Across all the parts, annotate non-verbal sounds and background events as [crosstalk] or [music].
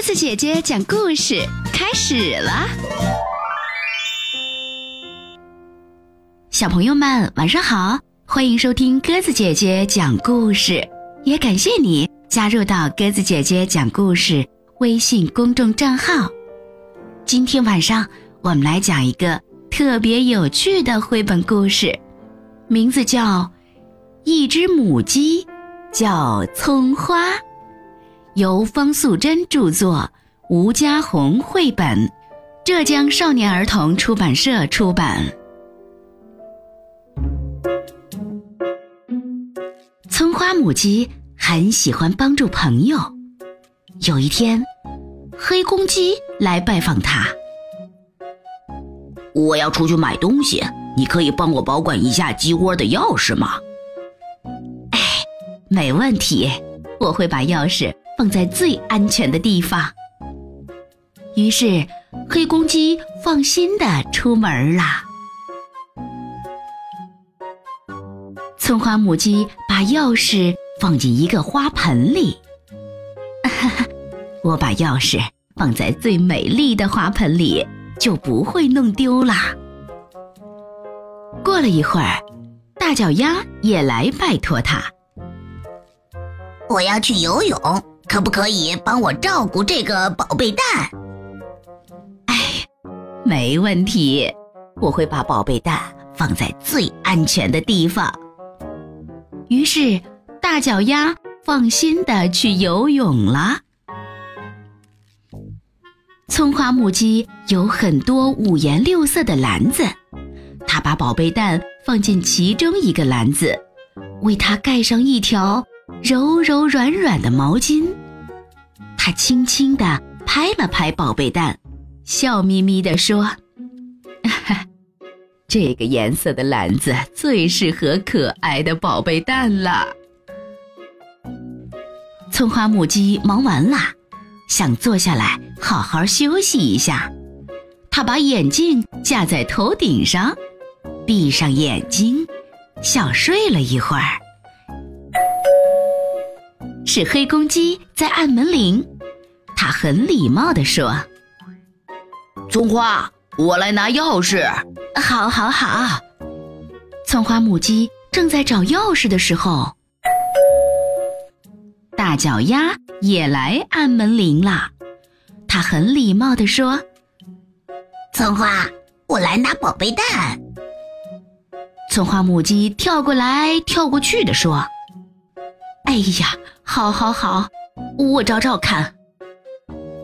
鸽子姐姐讲故事开始了，小朋友们晚上好，欢迎收听鸽子姐姐讲故事，也感谢你加入到鸽子姐姐讲故事微信公众账号。今天晚上我们来讲一个特别有趣的绘本故事，名字叫《一只母鸡叫葱花》。由方素珍著作，吴家红绘本，浙江少年儿童出版社出版。葱花母鸡很喜欢帮助朋友。有一天，黑公鸡来拜访他。我要出去买东西，你可以帮我保管一下鸡窝的钥匙吗？哎，没问题，我会把钥匙。放在最安全的地方。于是，黑公鸡放心的出门了。葱花母鸡把钥匙放进一个花盆里。[laughs] 我把钥匙放在最美丽的花盆里，就不会弄丢了。过了一会儿，大脚丫也来拜托他。我要去游泳。可不可以帮我照顾这个宝贝蛋？哎，没问题，我会把宝贝蛋放在最安全的地方。于是，大脚丫放心的去游泳了。葱花母鸡有很多五颜六色的篮子，它把宝贝蛋放进其中一个篮子，为它盖上一条。柔柔软软的毛巾，他轻轻地拍了拍宝贝蛋，笑眯眯地说：“ [laughs] 这个颜色的篮子最适合可爱的宝贝蛋了。”葱花母鸡忙完了，想坐下来好好休息一下。他把眼镜架在头顶上，闭上眼睛，小睡了一会儿。是黑公鸡在按门铃，他很礼貌地说：“葱花，我来拿钥匙。”“好，好，好。”葱花母鸡正在找钥匙的时候，大脚丫也来按门铃了。他很礼貌地说：“葱花，我来拿宝贝蛋。”葱花母鸡跳过来跳过去地说。哎呀，好，好，好，我找找看。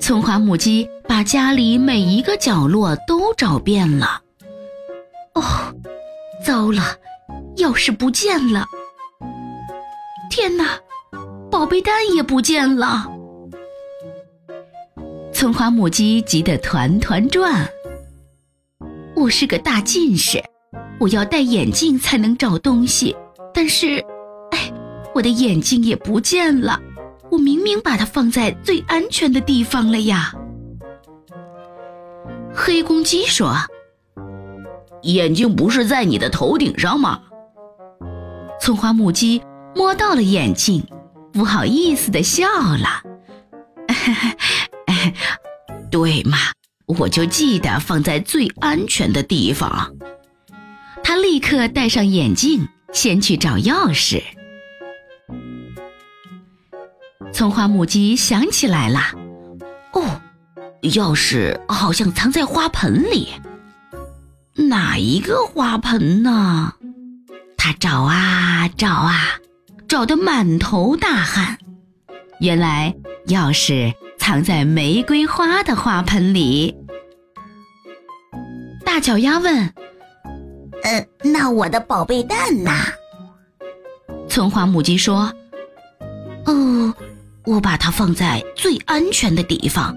葱花母鸡把家里每一个角落都找遍了。哦，糟了，钥匙不见了！天哪，宝贝蛋也不见了！葱花母鸡急得团团转。我是个大近视，我要戴眼镜才能找东西，但是。我的眼镜也不见了，我明明把它放在最安全的地方了呀。黑公鸡说：“眼镜不是在你的头顶上吗？”葱花母鸡摸到了眼镜，不好意思的笑了。[laughs] 对嘛，我就记得放在最安全的地方。他立刻戴上眼镜，先去找钥匙。葱花母鸡想起来了，哦，钥匙好像藏在花盆里。哪一个花盆呢？它找啊找啊，找得满头大汗。原来钥匙藏在玫瑰花的花盆里。大脚丫问：“呃，那我的宝贝蛋呢？”葱花母鸡说：“哦。”我把它放在最安全的地方，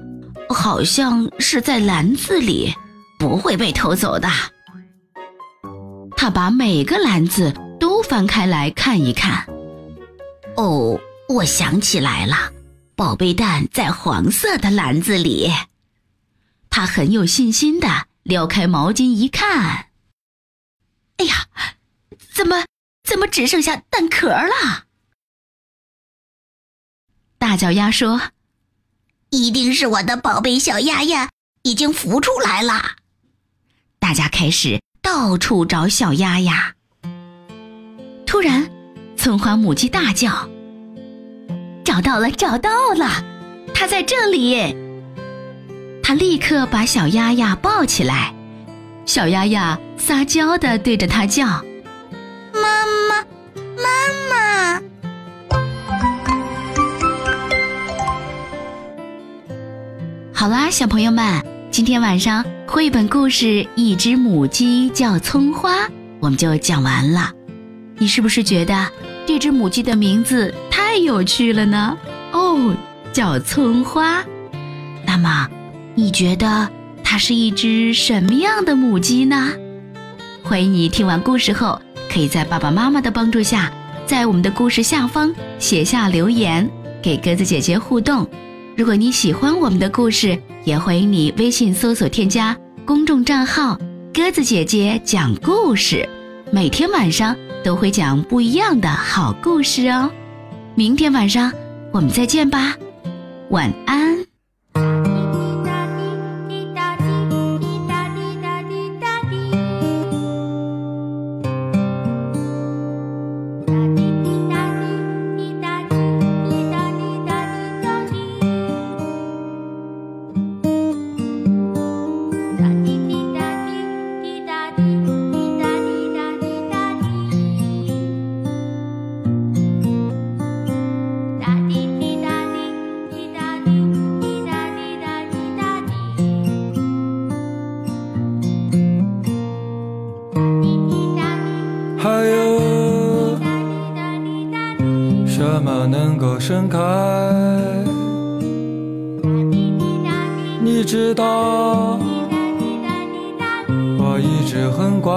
好像是在篮子里，不会被偷走的。他把每个篮子都翻开来看一看。哦，我想起来了，宝贝蛋在黄色的篮子里。他很有信心的撩开毛巾一看，哎呀，怎么怎么只剩下蛋壳了？大脚丫说：“一定是我的宝贝小丫丫已经孵出来了。大家开始到处找小丫丫。突然，村花母鸡大叫：“找到了，找到了！它在这里！”它立刻把小丫丫抱起来，小丫丫撒娇地对着它叫：“妈妈，妈妈！”好啦，小朋友们，今天晚上绘本故事《一只母鸡叫葱花》我们就讲完了。你是不是觉得这只母鸡的名字太有趣了呢？哦，叫葱花。那么。你觉得它是一只什么样的母鸡呢？欢迎你听完故事后，可以在爸爸妈妈的帮助下，在我们的故事下方写下留言，给鸽子姐姐互动。如果你喜欢我们的故事，也欢迎你微信搜索添加公众账号“鸽子姐姐讲故事”，每天晚上都会讲不一样的好故事哦。明天晚上我们再见吧，晚安。能够盛开，你知道，我一直很乖。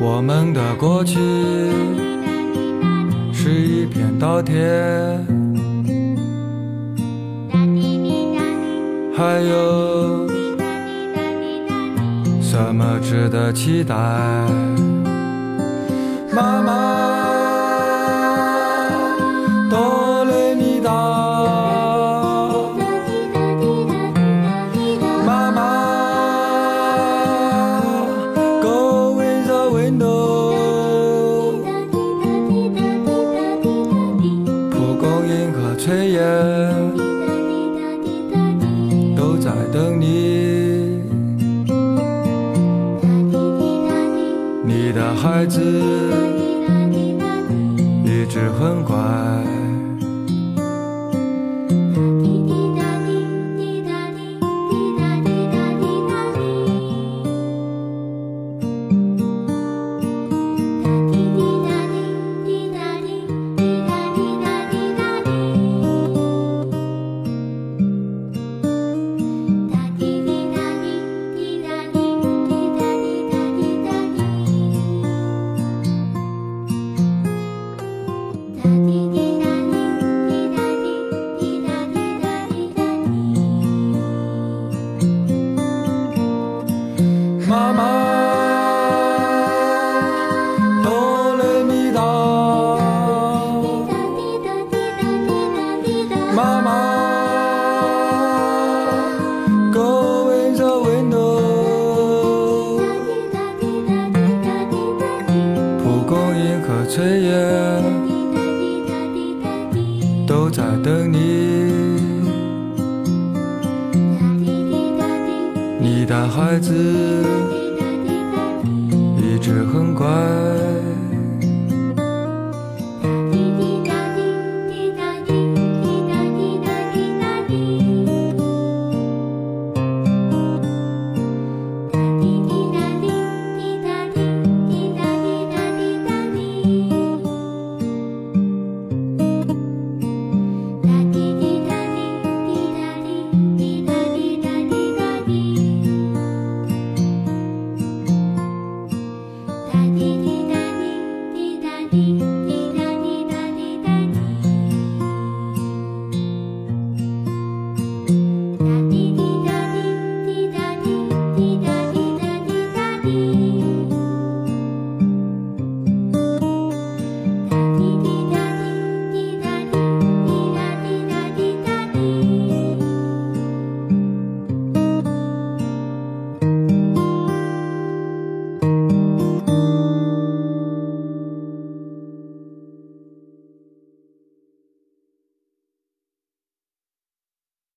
我们的过去是一片稻田，还有什么值得期待？妈妈，哆来咪哒。妈妈，Go in the window。蒲公英和炊烟都在等你，你的孩子。是很乖你，你的孩子一直很乖。